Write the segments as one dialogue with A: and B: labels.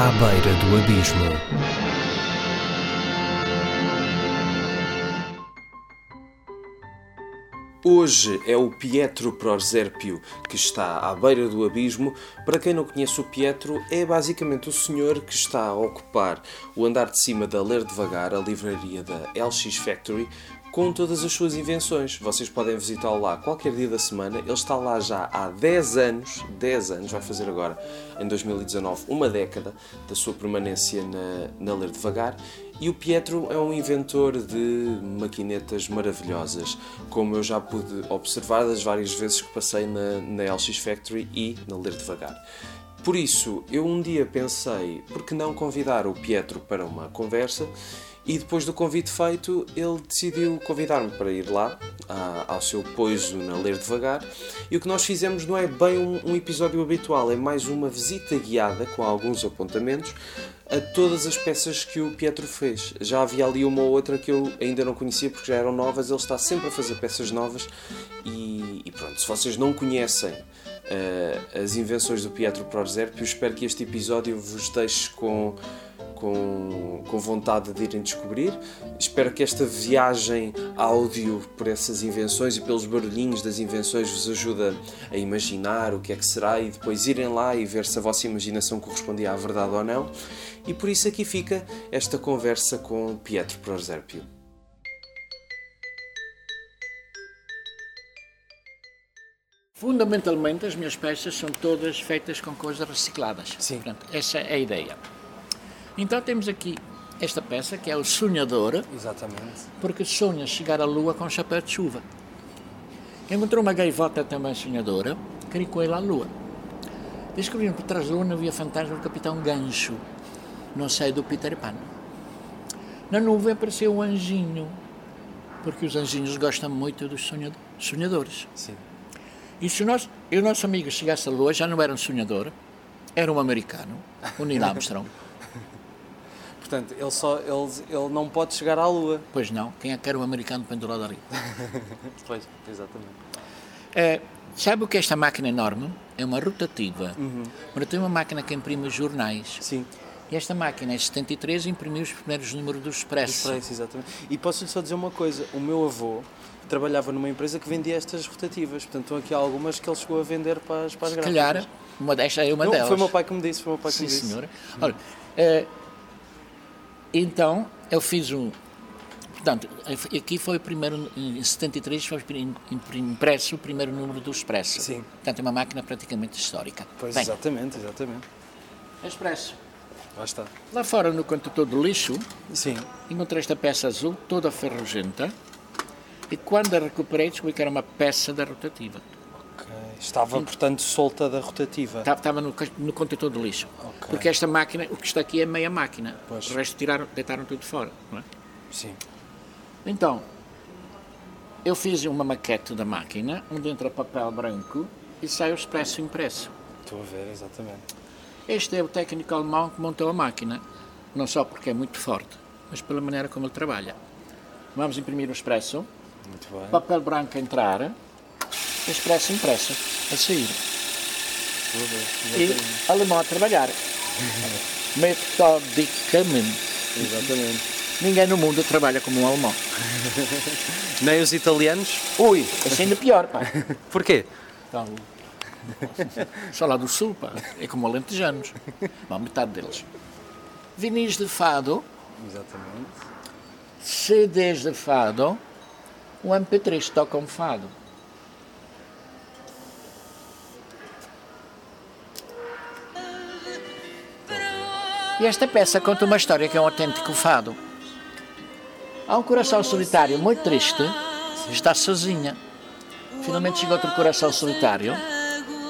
A: À beira do abismo.
B: Hoje é o Pietro Proserpio que está à beira do abismo. Para quem não conhece o Pietro, é basicamente o senhor que está a ocupar o andar de cima da Ler Devagar, a livraria da LX Factory, com todas as suas invenções. Vocês podem visitá-lo lá qualquer dia da semana. Ele está lá já há 10 anos, 10 anos, vai fazer agora, em 2019, uma década da sua permanência na, na Ler Devagar. E o Pietro é um inventor de maquinetas maravilhosas, como eu já pude observar das várias vezes que passei na, na LX Factory e na Ler Devagar. Por isso, eu um dia pensei, por que não convidar o Pietro para uma conversa? E depois do convite feito, ele decidiu convidar-me para ir lá, ao seu poiso na Ler Devagar. E o que nós fizemos não é bem um, um episódio habitual, é mais uma visita guiada com alguns apontamentos a todas as peças que o Pietro fez. Já havia ali uma ou outra que eu ainda não conhecia porque já eram novas, ele está sempre a fazer peças novas e, e pronto, se vocês não conhecem uh, as invenções do Pietro Proserpio, espero que este episódio vos deixe com com, com vontade de irem descobrir. Espero que esta viagem áudio por essas invenções e pelos barulhinhos das invenções vos ajude a imaginar o que é que será e depois irem lá e ver se a vossa imaginação correspondia à verdade ou não. E por isso aqui fica esta conversa com Pietro Proserpio.
C: Fundamentalmente, as minhas peças são todas feitas com coisas recicladas.
B: Sim.
C: Portanto, essa é a ideia. Então temos aqui esta peça que é o sonhador,
B: Exatamente.
C: porque sonha chegar à lua com chapéu de chuva. Encontrou uma gaivota também sonhadora, com ele à lua. Descobriram que por trás da lua havia fantasma do capitão Gancho, não sei do Peter Pan. Na nuvem apareceu um anjinho, porque os anjinhos gostam muito dos sonhado- sonhadores.
B: Sim.
C: E se o nosso, e o nosso amigo chegasse à lua, já não era um sonhador, era um americano, o Neil Armstrong.
B: Portanto, ele, só, ele, ele não pode chegar à Lua.
C: Pois não, quem é que era o americano pendurado ali?
B: Pois, exatamente.
C: É, sabe o que é esta máquina enorme? É uma rotativa. Mas tem uma máquina que imprime jornais.
B: Sim.
C: E esta máquina, em 73, imprimiu os primeiros números do Expresso.
B: Expresso, exatamente. E posso-lhe só dizer uma coisa: o meu avô trabalhava numa empresa que vendia estas rotativas. Portanto, estão aqui algumas que ele chegou a vender para as, para as
C: Se
B: gráficas.
C: calhar, uma destas é uma
B: Não,
C: delas.
B: foi o meu pai que me disse, foi o meu pai que
C: Sim,
B: me disse.
C: senhora. Olha, eh, então, eu fiz um... Portanto, aqui foi o primeiro, em 73, foi impresso o primeiro número do Expresso.
B: Sim.
C: Portanto, é uma máquina praticamente histórica.
B: Pois,
C: Bem,
B: exatamente, exatamente.
C: Expresso.
B: Lá está.
C: Lá fora, no contentor do lixo,
B: Sim.
C: encontrei esta peça azul, toda ferrugenta, e quando a recuperei, descobri que era uma peça da rotativa.
B: Ok. Estava, portanto, solta da rotativa.
C: Estava- Estava no, no contentor do lixo.
B: Ok.
C: Porque esta máquina, o que está aqui é meia máquina.
B: Pois.
C: O resto tiraram, deitaram tudo fora. Não é?
B: Sim.
C: Então, eu fiz uma maquete da máquina, onde entra papel branco e sai o expresso impresso.
B: Estou a ver, exatamente.
C: Este é o técnico alemão que montou a máquina, não só porque é muito forte, mas pela maneira como ele trabalha. Vamos imprimir o expresso,
B: Muito bem.
C: papel branco a entrar, expresso impresso a sair.
B: Ver.
C: E alemão a trabalhar. Metodicamente.
B: exatamente.
C: Ninguém no mundo trabalha como um alemão.
B: Nem os italianos?
C: Ui, é ainda pior, pá.
B: Porquê?
C: Então, só lá do sul, pá. É como alentejanos. Bom, metade deles. Vinis de fado,
B: Exatamente.
C: CDs de fado, o MP3 tocam fado. E esta peça conta uma história que é um autêntico fado. Há um coração solitário muito triste, está sozinha. Finalmente chegou outro coração solitário,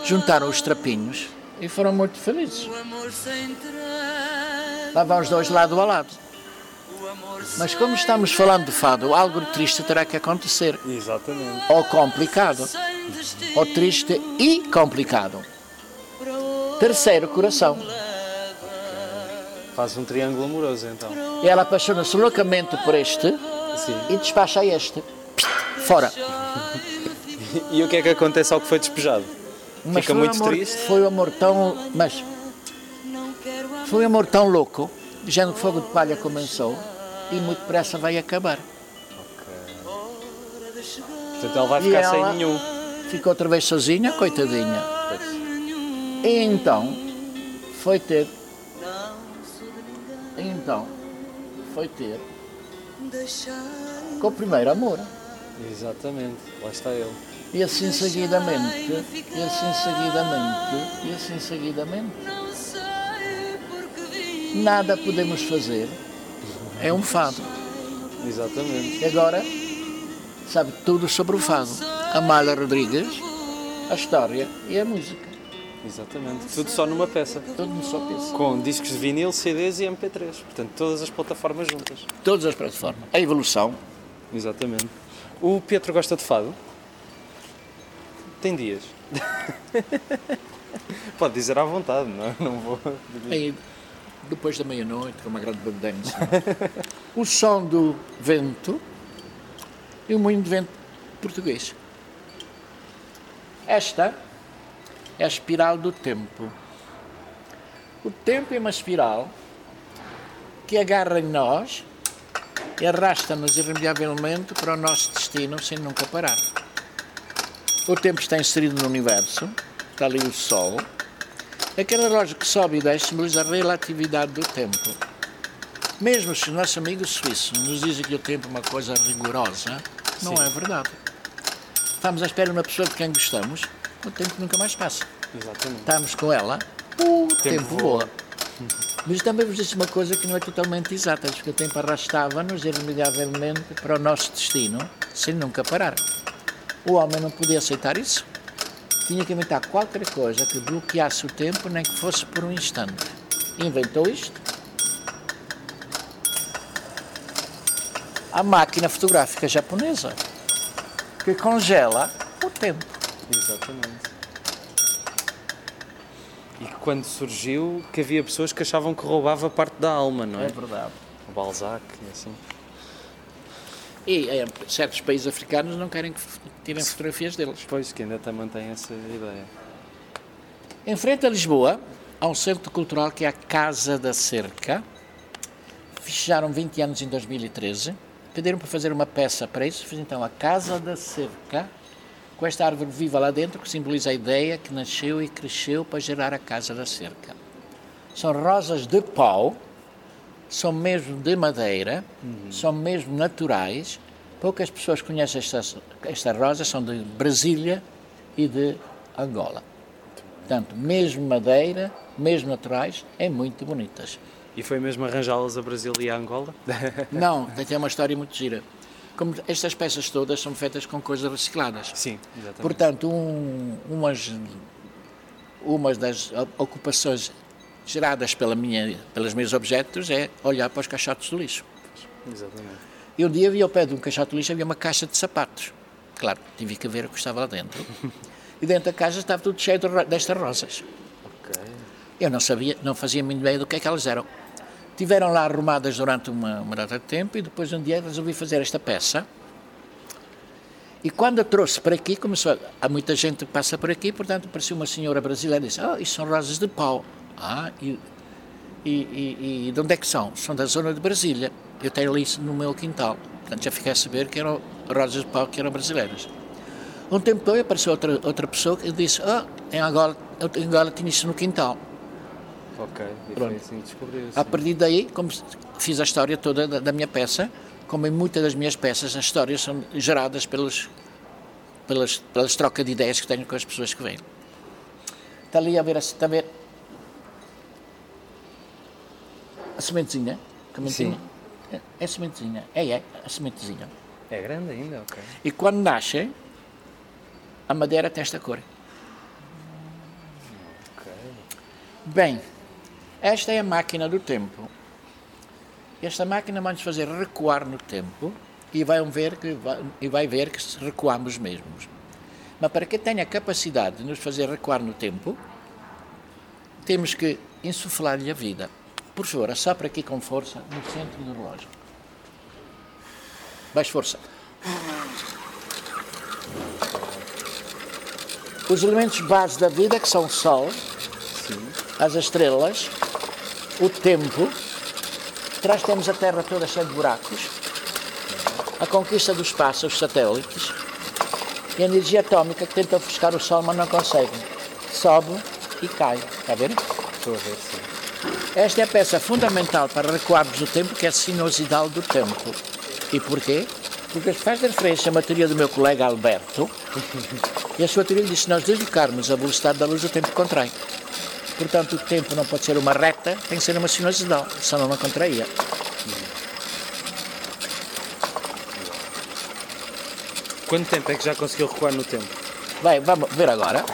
C: juntaram os trapinhos e foram muito felizes. Lá vão os dois lado a lado. Mas como estamos falando de fado, algo triste terá que acontecer.
B: Exatamente.
C: Ou complicado. Ou triste e complicado. Terceiro coração.
B: Faz um triângulo amoroso, então.
C: Ela apaixona-se loucamente por este
B: Sim.
C: e despacha este. Fora.
B: E o que é que acontece ao que foi despejado?
C: Mas
B: Fica
C: foi
B: muito
C: amor,
B: triste?
C: Foi um amor tão. Mas Foi um amor tão louco, já no fogo de palha começou e muito depressa vai acabar.
D: Portanto, ela vai ficar sem nenhum.
C: Ficou outra vez sozinha, coitadinha.
D: Pois.
C: E então foi ter. E então foi ter com o primeiro amor.
D: Exatamente, lá está ele.
C: E assim seguidamente, e assim seguidamente, e assim seguidamente. Nada podemos fazer. É um fado.
D: Exatamente.
C: E agora sabe tudo sobre o fado. Amália Rodrigues, a história e a música.
D: Exatamente. Tudo só numa peça.
C: Tudo no só pensa.
D: Com discos de vinil, CDs e MP3. Portanto, todas as plataformas juntas.
C: Todas as plataformas. A evolução.
D: Exatamente. O Pietro gosta de fado? Tem dias. Pode dizer à vontade, não é? Não vou.
C: Depois da meia-noite, com uma grande bandeira. o som do vento e o moinho de vento português. Esta é a espiral do tempo. O tempo é uma espiral que agarra em nós e arrasta-nos irremediavelmente para o nosso destino sem nunca parar. O tempo está inserido no universo, está ali o Sol, Aquele relógio que sobe e desce simboliza a relatividade do tempo. Mesmo se os nossos amigos suíços nos dizem que o tempo é uma coisa rigorosa, não
D: Sim.
C: é verdade. Estamos à espera de uma pessoa de quem gostamos, o tempo nunca mais passa.
D: Exatamente.
C: Estamos com ela, o tempo,
D: voa.
C: voa. Mas também vos disse uma coisa que não é totalmente exata, porque o tempo arrastava-nos irremediavelmente para o nosso destino, sem nunca parar. O homem não podia aceitar isso. Tinha que inventar qualquer coisa que bloqueasse o tempo, nem que fosse por um instante. Inventou isto. A máquina fotográfica japonesa, que congela o tempo.
D: Exatamente. E que quando surgiu, que havia pessoas que achavam que roubava parte da alma, não é?
C: verdade.
D: O Balzac e assim.
C: E em certos países africanos não querem que tirem fotografias deles.
D: Pois, que ainda até mantém essa ideia.
C: Em frente a Lisboa, há um centro cultural que é a Casa da Cerca. Fecharam 20 anos em 2013. Pediram para fazer uma peça para isso. Fiz então a Casa da Cerca, com esta árvore viva lá dentro, que simboliza a ideia que nasceu e cresceu para gerar a Casa da Cerca. São rosas de pau, são mesmo de madeira, são mesmo naturais. Poucas pessoas conhecem estas, estas rosas, são de Brasília e de Angola. Portanto, mesmo madeira, mesmo naturais, é muito bonitas.
D: E foi mesmo arranjá-las a Brasil e a Angola?
C: Não, tem uma história muito gira. Como estas peças todas são feitas com coisas recicladas.
D: Sim, exatamente.
C: Portanto, um, umas, umas das ocupações geradas pela minha, pelos meus objetos é olhar para os caixotes do lixo.
D: Exatamente.
C: E um dia vi ao pé de um caixote de lixo havia uma caixa de sapatos. Claro, tive que ver o que estava lá dentro. E dentro da caixa estava tudo cheio de destas rosas.
D: Ok.
C: Eu não sabia, não fazia mínima ideia do que é que elas eram. Tiveram lá arrumadas durante uma, uma data de tempo e depois um dia resolvi fazer esta peça. E quando a trouxe para aqui, começou a, há muita gente que passa por aqui, portanto apareceu uma senhora brasileira e disse, ah, isso são rosas de pau. Ah, e, e, e, e de onde é que são? São da zona de Brasília. Eu tenho ali isso no meu quintal. Portanto já fiquei a saber que eram rosas de pau que eram brasileiras. Um tempo depois apareceu outra, outra pessoa que disse, ah, em Angola, em Angola tinha isso no quintal.
D: Ok. E
C: Pronto.
D: foi assim que descobriu.
C: A partir daí, como fiz a história toda da, da minha peça, como em muitas das minhas peças, as histórias são geradas pelos, pelas, pelas trocas de ideias que tenho com as pessoas que vêm. Está ali a ver, a- está a ver a sementezinha? A sementezinha? É, é sementezinha, é, é, a sementezinha.
D: É grande ainda, ok.
C: E quando nasce, a madeira tem esta cor.
D: Ok.
C: Bem, esta é a máquina do tempo. Esta máquina vai nos fazer recuar no tempo e vai ver que, vai, e vai ver que recuamos mesmos. Mas para que tenha a capacidade de nos fazer recuar no tempo, temos que insuflar-lhe a vida. Por favor, assopra aqui com força no centro do relógio. Mais força. Os elementos base da vida, que são o Sol, as estrelas, o tempo, atrás temos a Terra toda cheia de buracos, a conquista do espaço, os satélites, e a energia atômica que tenta ofuscar o Sol, mas não consegue. Sobe e cai. Está a ver?
B: Estou a ver, sim.
C: Esta é a peça fundamental para recuarmos o tempo, que é a sinuosidade do tempo. E porquê? Porque faz referência a uma teoria do meu colega Alberto, e a sua teoria diz que se nós deslocarmos a velocidade da luz, o tempo contrai. Portanto, o tempo não pode ser uma reta, tem que ser uma sinuosidade, senão não contraía.
B: Quanto tempo é que já conseguiu recuar no tempo?
C: Bem, vamos ver agora.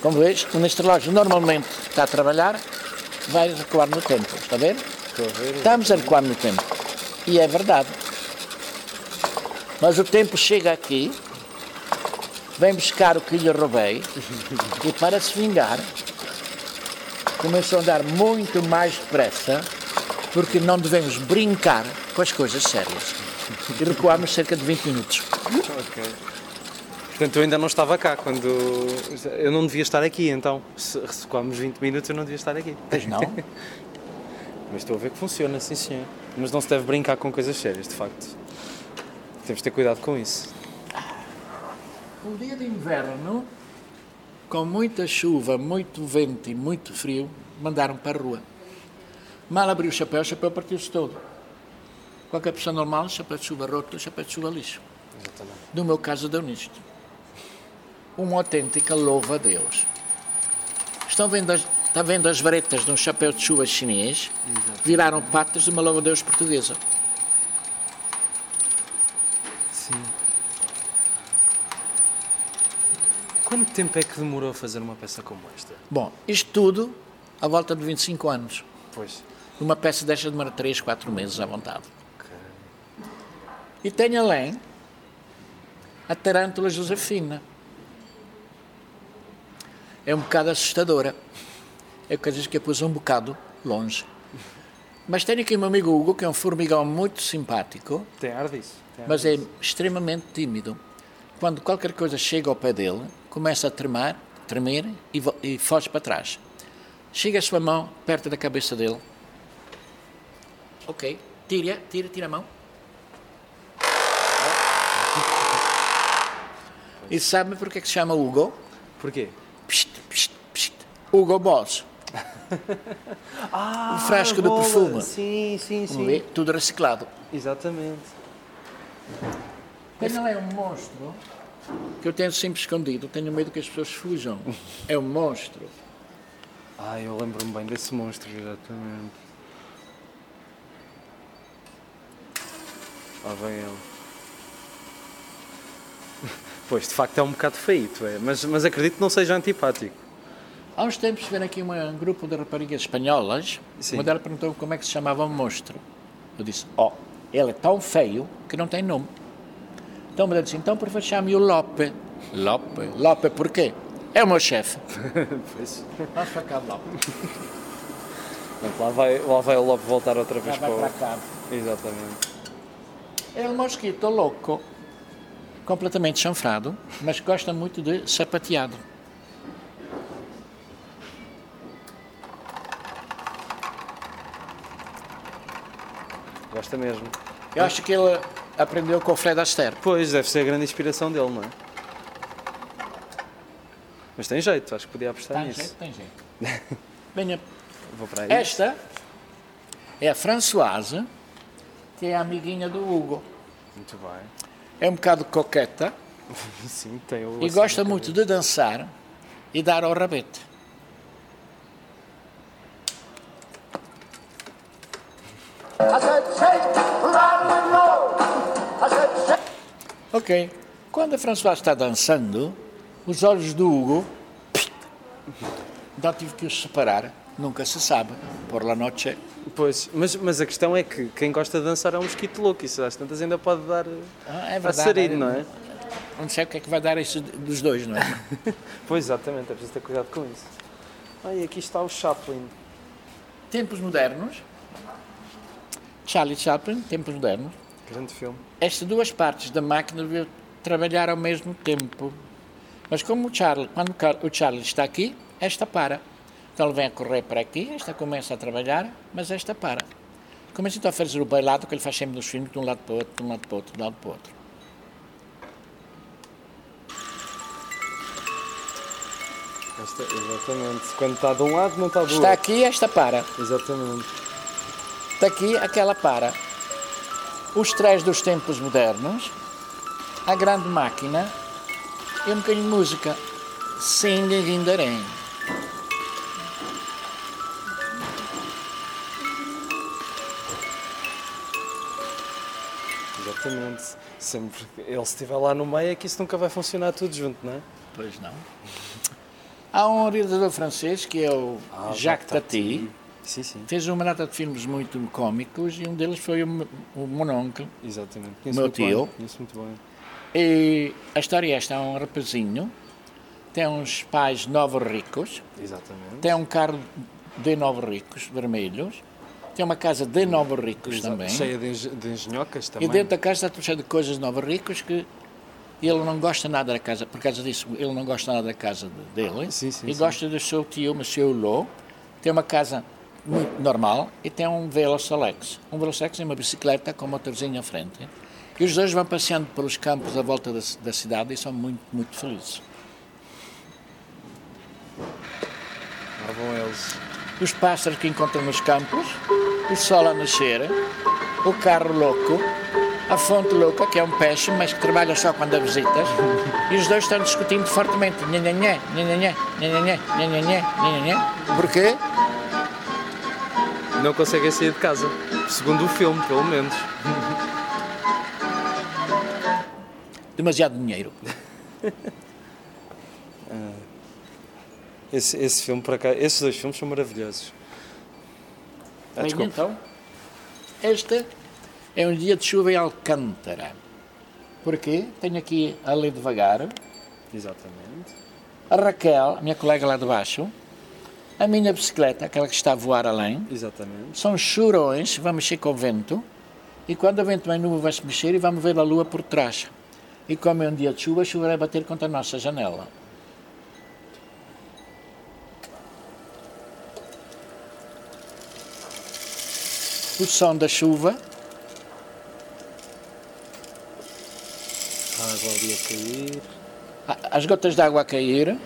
C: Como vês, neste relógio normalmente está a trabalhar, vai recuar no tempo. Está a ver? Estamos a recuar no tempo. E é verdade. Mas o tempo chega aqui, vem buscar o que lhe roubei e para se vingar começou a andar muito mais depressa porque não devemos brincar com as coisas sérias. E recuámos cerca de 20 minutos.
B: Ok. Portanto, eu ainda não estava cá quando. Eu não devia estar aqui, então. Se recuámos 20 minutos, eu não devia estar aqui.
C: Pois não?
B: Mas estou a ver que funciona, sim senhor. Mas não se deve brincar com coisas sérias, de facto. Temos de ter cuidado com isso.
C: Um dia de inverno, com muita chuva, muito vento e muito frio, mandaram para a rua. Mal abriu o chapéu, o chapéu partiu-se todo. Qualquer pessoa normal, chapéu de chuva roto, chapéu de chuva lixo.
B: Exatamente.
C: No meu caso, deu nisto. Uma autêntica louva a Deus. Estão vendo as, está vendo as varetas de um chapéu de chuva chinês? Viraram patas de uma louva a Deus portuguesa.
B: Sim. Quanto tempo é que demorou a fazer uma peça como esta?
C: Bom, isto tudo à volta de 25 anos.
B: Pois.
C: Uma peça destas demora 3, 4 meses à vontade. E tem além a tarântula Josefina. É um bocado assustadora. É coisas que a pus um bocado longe. Mas tenho aqui o meu amigo Hugo, que é um formigão muito simpático,
B: Tem ar disso. Tem ar
C: mas é
B: disso.
C: extremamente tímido. Quando qualquer coisa chega ao pé dele, começa a tremar, tremer e, e foge para trás. Chega a sua mão perto da cabeça dele. Ok, tira, tira, tira a mão. E sabe porque é que se chama Hugo?
B: Porquê?
C: Psst, psst, psst. Hugo Boss.
B: Ah,
C: o frasco do perfume.
B: Sim, sim,
C: Como vê, tudo reciclado.
B: Exatamente.
C: Ele não é um monstro que eu tenho sempre escondido. Tenho medo que as pessoas fujam. É um monstro.
B: Ah, eu lembro-me bem desse monstro, exatamente. Lá vem ele. Pois, de facto é um bocado feito, é. Mas, mas acredito que não seja antipático.
C: Há uns tempos vieram aqui uma- um grupo de raparigas espanholas.
B: Sim.
C: Uma delas perguntou como é que se chamava o monstro. Eu disse, ó, ele é tão feio que não tem nome. Então me disse, então por favor chame-o Lope. Lope? Lope porquê? É o meu chefe.
B: Pois.
C: Vamos para cá, Lope.
B: Lá vai, lá vai o Lobo voltar outra vez
C: Já
B: para
C: para
B: o...
C: cá.
B: Exatamente.
C: É um mosquito louco, completamente chanfrado, mas gosta muito de sapateado.
B: Gosta mesmo.
C: Eu acho que ele aprendeu com o Fred Astaire.
B: Pois, deve ser a grande inspiração dele, não é? Mas tem jeito, acho que podia apostar
C: Tem
B: nisso.
C: jeito, tem jeito. Venha,
B: Vou para aí.
C: esta é a Françoise, que é a amiguinha do Hugo.
B: Muito bem.
C: É um bocado coqueta
B: Sim, tem o
C: e
B: lacinho
C: gosta muito de dançar e dar ao rabete. Ok. Quando a Françoise está dançando, os olhos do Hugo. Então tive que os separar. Nunca se sabe. Por la noche.
B: Pois, mas, mas a questão é que quem gosta de dançar é um mosquito louco, isso às tantas ainda pode dar
C: Ah, é
B: a
C: verdade.
B: sarilho, não é?
C: Não sei o que é que vai dar isso dos dois, não é?
B: Pois, exatamente, é preciso ter cuidado com isso. Ah, e aqui está o Chaplin.
C: Tempos modernos. Charlie Chaplin, tempos modernos.
B: Grande filme.
C: Estas duas partes da máquina deviam trabalhar ao mesmo tempo. Mas como o Charlie, quando o Charlie está aqui, esta para. Então ele vem a correr para aqui, esta começa a trabalhar, mas esta para. Começa então a fazer o bailado que ele faz sempre nos filmes, de um lado para o outro, de um lado para o outro, de um lado para o outro.
B: Esta- exatamente. Quando está de um lado, não está do
C: Está
B: outro.
C: aqui, esta para.
B: Exatamente.
C: Está aqui, aquela para. Os três dos tempos modernos, a grande máquina e um bocadinho de música. Sing in the rain.
B: Sempre ele estiver lá no meio é que isso nunca vai funcionar tudo junto, não é?
C: Pois não. Há um realizador francês que é o
B: Ah,
C: Jacques Tati.
B: Sim, sim.
C: Fez uma data de filmes muito cómicos e um deles foi o, o Mononcle.
B: Exatamente.
C: Meu
B: muito
C: tio.
B: Bem. Conheço muito bem.
C: E a história é esta: há um rapazinho, tem uns pais novos ricos,
B: Exatamente.
C: tem um carro de novos ricos, vermelhos, tem uma casa de novos ricos
B: Exato.
C: também.
B: Cheia de, de engenhocas
C: E
B: também.
C: dentro da casa está tudo cheio de coisas de novos ricos que ele não gosta nada da casa, por causa disso, ele não gosta nada da casa de- dele.
B: Sim, sim,
C: e
B: sim.
C: gosta do seu tio, Monsieur Lô, tem uma casa muito normal e tem um Velosolex. Um Velosolex é uma bicicleta com um motorzinho à frente. E os dois vão passeando pelos campos à volta da, da cidade e são muito, muito felizes.
B: Lá vão eles.
C: Os pássaros que encontram nos campos, o sol a nascer, o carro louco, a fonte louca, que é um peixe, mas que trabalha só quando há visitas, e os dois estão discutindo fortemente. Nhanhanhé, nhanhanhé, nhanhanhé, nhanhanhé, nhanhanhé. Porquê?
B: Não conseguem sair de casa, segundo o filme, pelo menos.
C: Demasiado dinheiro.
B: Esse, esse filme, para cá, esses dois filmes são maravilhosos. Ah,
C: então, este é um dia de chuva em Alcântara. Porquê? Tenho aqui a ler devagar.
B: Exatamente.
C: A Raquel, a minha colega lá de baixo, a minha bicicleta, aquela que está a voar além,
B: Exatamente.
C: são churões, vai mexer com o vento, e quando o vento vem nuvem vai se mexer e vamos ver a lua por trás. E como é um dia de chuva, a chuva vai bater contra a nossa janela. O som da chuva,
B: A água ali a cair.
C: a- as gotas de água a cair,
B: Exatamente.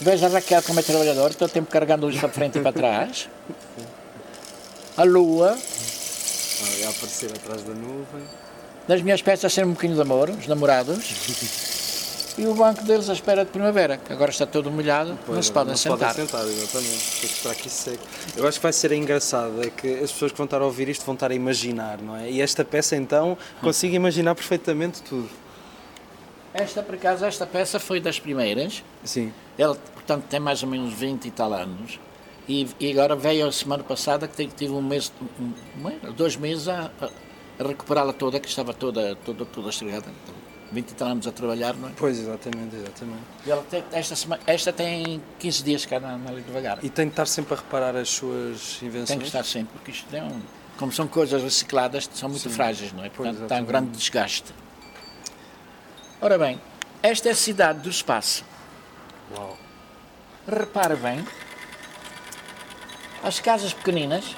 C: Veja a Raquel como é trabalhador, todo o tempo carregando luz para frente e para trás. A lua,
B: Ah, a aparecer atrás da nuvem.
C: das minhas peças ser um bocadinho de amor, os namorados. E o banco deles à espera de primavera, que agora está todo molhado, não
B: Pois,
C: se podem
B: não
C: sentar.
B: Se podem sentar, exatamente. Tem que isso seque. Eu acho que vai ser engraçado, é que as pessoas que vão estar a ouvir isto vão estar a imaginar, não é? E esta peça então consigo imaginar perfeitamente tudo.
C: Esta, por acaso, esta peça foi das primeiras.
B: Sim.
C: Ela, portanto, tem mais ou menos 20 e tal anos. E, e agora veio a semana passada que tive- um mês, um, dois meses a, a- a recuperá-la toda, que estava toda, toda, toda estragada. Então, 20 e tal anos a trabalhar, não é?
B: Pois, exatamente, exatamente.
C: E ela tem, esta, semana, esta tem 15 dias cá na, na devagar.
B: E tem que estar sempre a reparar as suas invenções.
C: Tem que estar sempre, porque isto é um, como são coisas recicladas, são muito frágeis, não é?
B: Pois,
C: Portanto, está um grande desgaste. Ora bem, esta é a cidade do espaço.
B: Uau.
C: Repare bem, as casas pequeninas,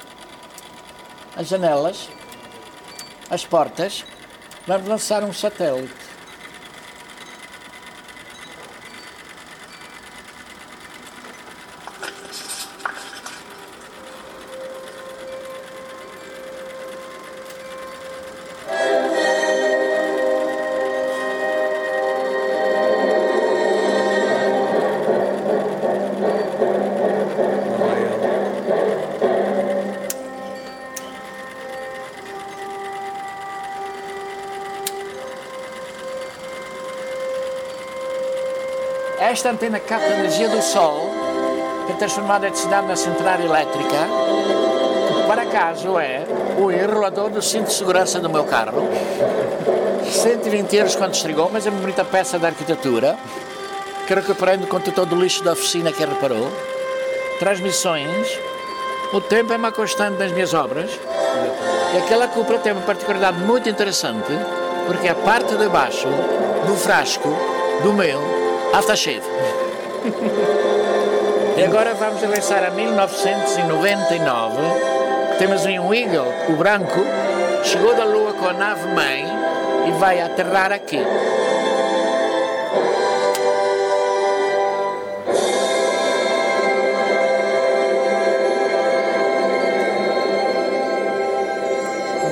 C: as janelas, as portas, vamos lançar um satélite. Esta antena capta a energia do Sol, que é transformada a eletricidade na central elétrica, que por acaso é o enrolador do cinto de segurança do meu carro. 120 euros quando estrigou, mas é uma bonita peça de arquitetura, que recuperando contra todo o lixo da oficina que reparou. Transmissões, o tempo é uma constante das minhas obras, e aquela cúpula tem uma particularidade muito interessante, porque a parte de baixo do frasco do meu aftershave. E agora vamos avançar a 1999. Temos um Eagle, o branco, chegou da Lua com a nave mãe e vai aterrar aqui.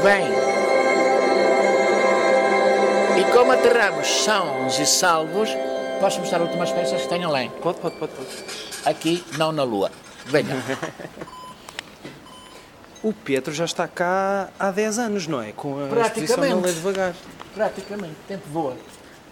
C: Bem, e como aterramos sãos e salvos, posso mostrar últimas peças que tenho além.
B: Pode, pode, pode, pode.
C: Aqui, não na Lua. Venha.
B: O Pietro já está cá há 10 anos, não é? Com a exposição
C: Praticamente.
B: Não Lê Devagar.
C: Praticamente, o tempo voa.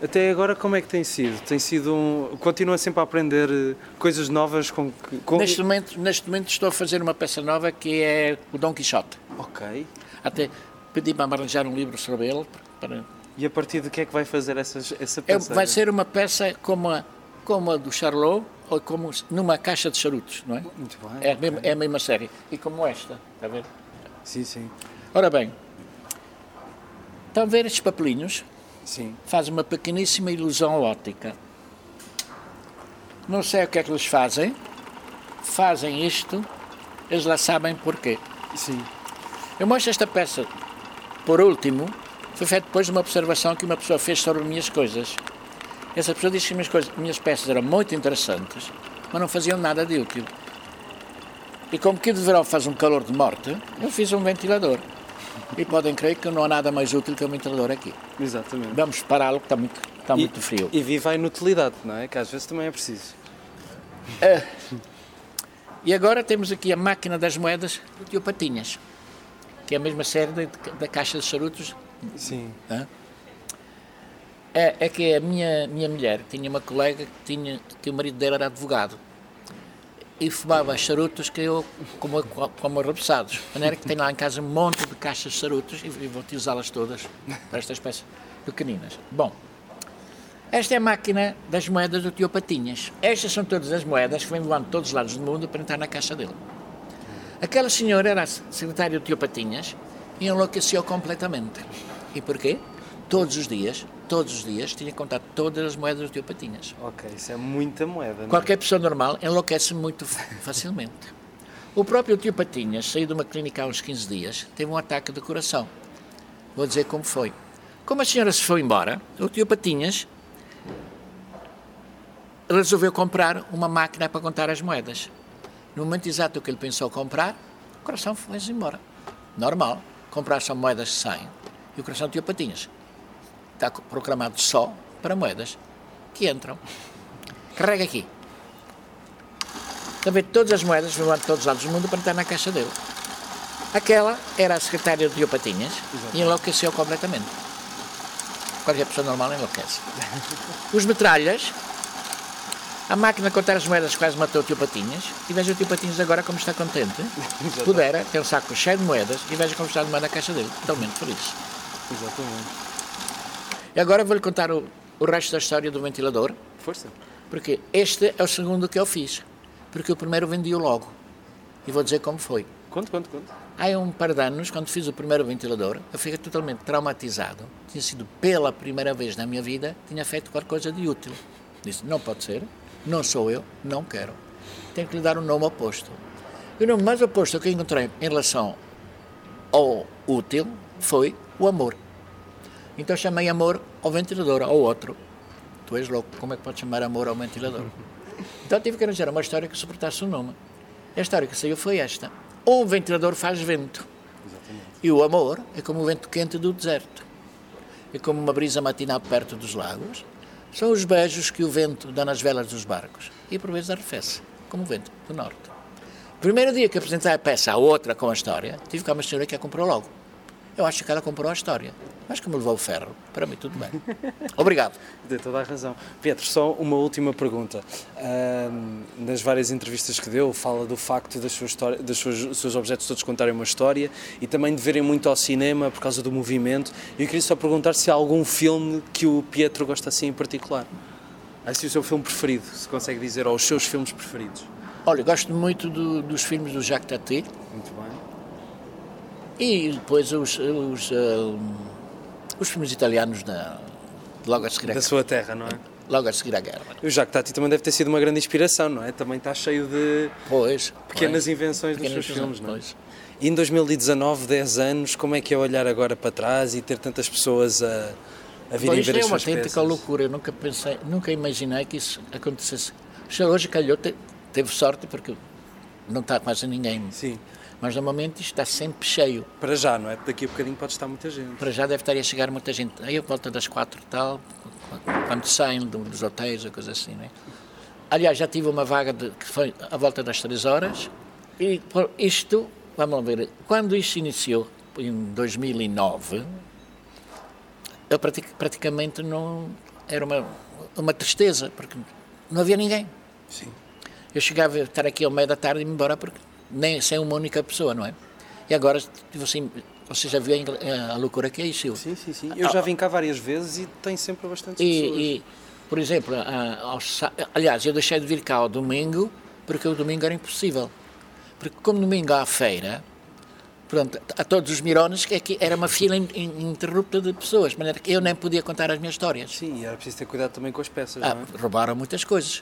B: Até agora, como é que tem sido? Tem sido um... Continua sempre a aprender eh, coisas novas com... que- com...
C: Neste momento, neste momento estou a fazer uma peça nova que é o Dom Quixote.
B: Ok.
C: Até pedi para me arranjar um livro sobre ele. Para...
B: E a partir de que é que vai fazer essas, essa
C: É,
B: peça?
C: vai ser uma peça como a, como a do Charlot, ou como numa caixa de charutos, não é?
B: Muito bem.
C: É a, mesma, é a mesma série. E como esta, está a ver?
B: Sim, sim.
C: Ora bem, estão a ver estes papelinhos?
B: Sim.
C: Faz uma pequeníssima ilusão óptica. Não sei o que é que eles fazem. Fazem isto, eles lá sabem porquê.
B: Sim.
C: Eu mostro esta peça, por último, foi feito depois de uma observação que uma pessoa fez sobre minhas coisas. Essa pessoa disse que minhas, coisas, minhas peças eram muito interessantes, mas não faziam nada de útil. E como que de verão faz um calor de morte, eu fiz um ventilador. E podem crer que não há nada mais útil que um ventilador aqui.
B: Exatamente.
C: Vamos pará-lo, que está muito, está muito frio.
B: E viva a inutilidade, não é? Que às vezes também é preciso.
C: E agora temos aqui a máquina das moedas do Tio Patinhas, que é a mesma série da, da caixa de charutos
B: Sim.
C: É, é que a minha, minha mulher tinha uma colega que, tinha, que o marido dela era advogado e fumava charutos que eu como, como arrepessados. De maneira que tenho lá em casa um monte de caixas de charutos e, e vou utilizá-las todas para estas peças pequeninas. Bom, esta é a máquina das moedas do tio Patinhas. Estas são todas as moedas que vêm voando de todos os lados do mundo para entrar na caixa dele. Aquela senhora era secretária do tio Patinhas e enlouqueceu completamente. E porquê? Todos os dias, todos os dias, tinha que contar todas as moedas do tio Patinhas.
B: Ok, isso é muita moeda, não é?
C: Qualquer pessoa normal enlouquece muito fa- facilmente. O próprio tio Patinhas saiu de uma clínica há uns 15 dias, teve um ataque de coração. Vou dizer como foi. Como a senhora se foi embora, o tio Patinhas resolveu comprar uma máquina para contar as moedas. No momento exato que ele pensou comprar, o coração foi-se embora. Normal. Comprar só moedas de 100 e o coração do tio Patinhas está programado só para moedas que entram. Carrega aqui. Está a ver todas as moedas que vão de todos os lados do mundo para entrar na caixa dele. Aquela era a secretária de Diogo Patinhas e enlouqueceu completamente. Qualquer pessoa normal enlouquece. Os metralhas, a máquina de contar as moedas quase matou o tio Patinhas e veja o tio Patinhas agora como está contente. Pudera, tem um saco cheio de moedas e veja como está de moeda na caixa dele. Totalmente feliz.
B: Exatamente.
C: E agora vou-lhe contar o, o resto da história do ventilador.
B: Força.
C: Porque este é o segundo que eu fiz. Porque o primeiro vendi-o logo. E vou dizer como foi.
B: Conte, conte, conte.
C: Há um par de anos, quando fiz o primeiro ventilador, eu fiquei totalmente traumatizado. Tinha sido pela primeira vez na minha vida, tinha feito qualquer coisa de útil. Disse, não pode ser, não sou eu, não quero. Tenho que lhe dar um nome oposto. E o nome mais oposto que eu encontrei em relação ao útil foi o amor. Então chamei amor ao ventilador, ao outro. Tu és louco, como é que pode chamar amor ao ventilador? Então tive que arranjar uma história que suportasse o nome. A história que saiu foi esta. Um ventilador faz vento. E o amor é como o vento quente do deserto. É como uma brisa matinal perto dos lagos. São os beijos que o vento dá nas velas dos barcos. E por vezes arrefece, como o vento do norte. Primeiro dia que apresentei a peça à outra com a história, tive cá uma senhora que a comprou logo. Eu acho que ela comprou a história. Mas como levou o ferro, para mim tudo bem. Obrigado.
B: Tem toda a razão. Pedro, só uma última pergunta. Nas várias entrevistas que deu, fala do facto das suas, histórias, dos seus, dos seus objetos todos contarem uma história e também de verem muito ao cinema por causa do movimento. E eu queria só perguntar se há algum filme que o Pietro gosta assim em particular. Assim, o seu filme preferido, se consegue dizer, ou os seus filmes preferidos.
C: Olha, gosto muito do- dos filmes do Jacques Tati. E depois os, os, ah, os filmes italianos da, logo a seguir a
B: Da sua terra, não é?
C: logo a seguir à guerra.
B: O Jacques Tati também deve ter sido uma grande inspiração, não é? Também está cheio de
C: Pois.
B: pequenas
C: pois,
B: invenções dos
C: pequenas
B: seus filmes, não é?
C: pois.
B: E em 2019, 10 anos, como é que é olhar agora para trás e ter tantas pessoas a, a virem ver
C: é
B: as
C: uma
B: suas
C: autêntica loucura. Eu nunca pensei, nunca imaginei que isso acontecesse. Já hoje calhou, te- teve sorte porque não está quase ninguém.
B: Sim,
C: Mas normalmente isto está sempre cheio.
B: para já, não é? Daqui a bocadinho pode estar muita gente.
C: Para já deve estar a chegar muita gente. Aí a volta das quatro e tal, quando saem do- dos hotéis ou coisa assim, não é? Aliás, já tive uma vaga de, que foi à volta das três horas. E por isto, vamos ver, quando isto iniciou, em 2009, eu pratic- praticamente não. Era uma, uma tristeza, porque não havia ninguém.
B: Sim.
C: Eu chegava a estar aqui ao meio da tarde e me embora porque nem sem uma única pessoa, não é? E agora, assim, você já viu a, ingl- a loucura que é isso?
B: Sim, sim, sim. Eu já vim cá várias vezes e tem sempre bastante pessoas.
C: E, por exemplo, a- aliás, eu deixei de vir cá ao domingo porque o domingo era impossível. Porque como domingo há a feira, pronto, a todos os mirones, que aqui era uma fila in- in- ininterrupta de pessoas, de maneira que eu nem podia contar as minhas histórias.
B: Sim, e era preciso ter cuidado também com as peças,
C: Ah,
B: não é?
C: roubaram muitas coisas.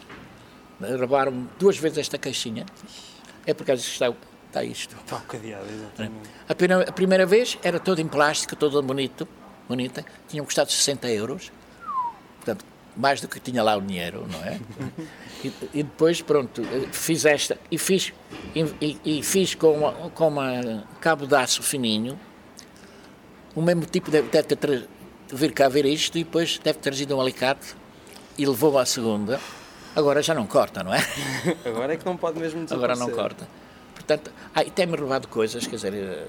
C: Roubaram duas vezes esta caixinha. É por causa que está, está isto.
B: Está cadeado, exatamente.
C: A primeira, a primeira vez era todo em plástico, todo bonito, bonita, tinham custado 60 euros, portanto, mais do que tinha lá o dinheiro, não é? E, e depois, pronto, fiz esta, e fiz, e, e- fiz com, uma, com uma cabo de aço fininho, o mesmo tipo deve, deve ter vir cá ver isto, e depois deve ter trazido um alicate, e levou à segunda, agora já não corta, não é?
B: Agora é que não pode mesmo
C: Agora não
B: desaparecer.
C: corta. Portanto, ah, e tem-me roubado coisas, quer dizer, eh,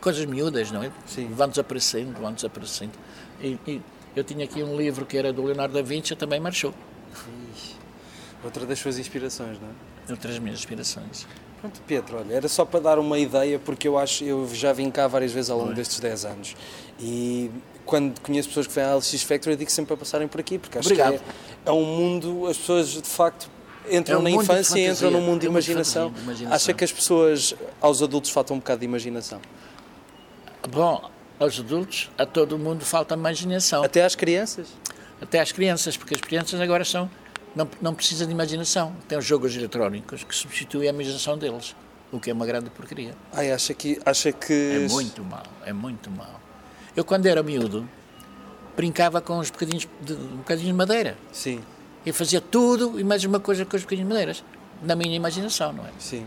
C: coisas miúdas, não é?
B: Sim.
C: Vão desaparecendo, vão desaparecendo. E, e eu tinha aqui um livro que era do Leonardo da Vinci, também marchou.
B: Outra das suas inspirações, não é?
C: Outras minhas inspirações.
B: Pronto, Pedro, olha, era só para dar uma ideia, porque eu acho, eu já vim cá várias vezes ao longo destes 10 anos. E quando conheço pessoas que vêm à LX Factory, eu digo sempre para passarem por aqui, porque acho
C: Obrigado.
B: que é, é um mundo, as pessoas de facto entram
C: É um
B: na infância e entram num mundo de
C: é um
B: imaginação.
C: de imaginação.
B: Acha que as pessoas, aos adultos, faltam um bocado de imaginação?
C: Bom, aos adultos, a todo mundo falta imaginação.
B: Até às crianças?
C: Até às crianças, porque as crianças agora são. Não, não precisam de imaginação. Tem os jogos eletrónicos que substituem a imaginação deles, o que é uma grande porcaria.
B: Ai, acha que, acha que...
C: É muito mau, é muito mau. Eu, quando era miúdo, brincava com uns bocadinhos de, um bocadinho de madeira.
B: Sim,
C: Eu fazia tudo e mais uma coisa com os bocadinhos de madeiras, na minha imaginação, não é?
B: sim.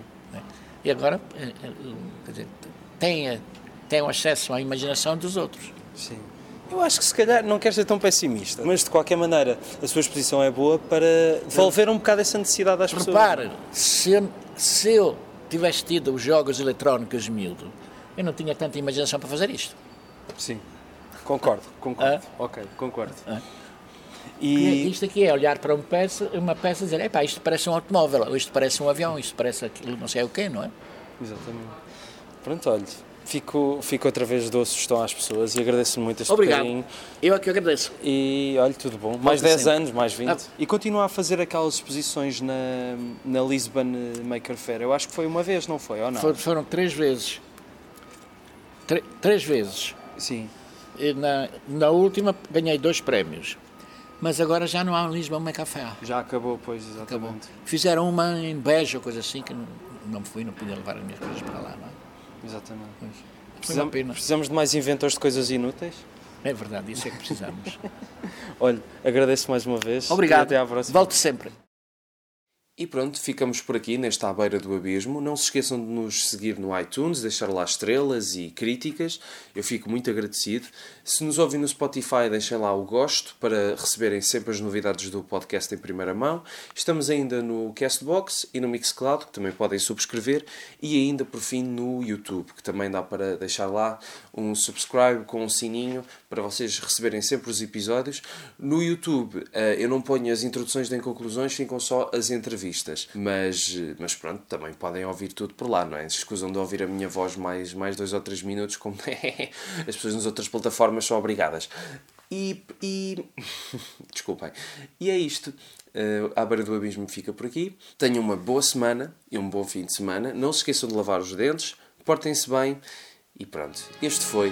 C: E agora, eh, eh, quer dizer, tem, eh, tem o acesso à imaginação dos outros.
B: Sim. Eu acho que se calhar não quero ser tão pessimista, mas de qualquer maneira a sua exposição é boa para devolver um bocado essa necessidade às pessoas.
C: Repare, se eu, se eu tivesse tido os jogos eletrónicos miúdo, eu não tinha tanta imaginação para fazer isto.
B: Sim, concordo, concordo.
C: Ah?
B: Ok, concordo.
C: Ah.
B: E
C: Isto aqui é olhar para uma peça, uma peça e dizer, epá, isto parece um automóvel, ou isto parece um avião, isto parece aquilo, não sei o quê, não é?
B: exatamente. Pronto, olha, fico, fico outra vez doce sugestão às pessoas e agradeço muito este
C: Obrigado.
B: bocadinho.
C: Eu é que agradeço.
B: E olha, tudo bom. Mais 10
C: sempre.
B: anos, mais 20.
C: Ah.
B: E continua a fazer aquelas exposições na, na Lisbon Maker Fair. Eu acho que foi uma vez, não foi? Ou não?
C: For- foram três vezes. Tre- três vezes.
B: Sim.
C: E na, na última ganhei dois prémios. Mas agora já não há um Lisbon Café.
B: Já acabou, pois, exatamente.
C: Acabou. Fizeram uma em Beja ou coisa assim, que não, não fui, não podia levar as minhas coisas para lá, não é?
B: Exatamente.
C: Foi uma
B: Precisamos, de mais inventores de coisas inúteis.
C: É verdade, isso é que precisamos.
B: Olha, agradeço mais uma vez.
C: Obrigado.
B: E até à próxima.
C: Volte sempre.
D: E pronto, ficamos por aqui nesta à beira do abismo. Não se esqueçam de nos seguir no iTunes, deixar lá estrelas e críticas. Eu fico muito agradecido. Se nos ouvem no Spotify, deixem lá o gosto para receberem sempre as novidades do podcast em primeira mão. Estamos ainda no Castbox e no Mixcloud, que também podem subscrever. E ainda, por fim, no YouTube, que também dá para deixar lá um subscribe com um sininho para vocês receberem sempre os episódios. No YouTube, eh, eu não ponho as introduções nem conclusões, ficam só as entrevistas. Mas, eh, mas pronto, também podem ouvir tudo por lá, não é? Se escusam de ouvir a minha voz mais, mais dois ou três minutos, como as pessoas nas outras plataformas são obrigadas. E. e... Desculpem. E é isto. Uh, à beira do abismo fica por aqui. Tenham uma boa semana e um bom fim de semana. Não se esqueçam de lavar os dentes, portem-se bem e pronto. Este foi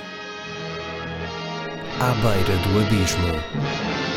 E: À beira do abismo.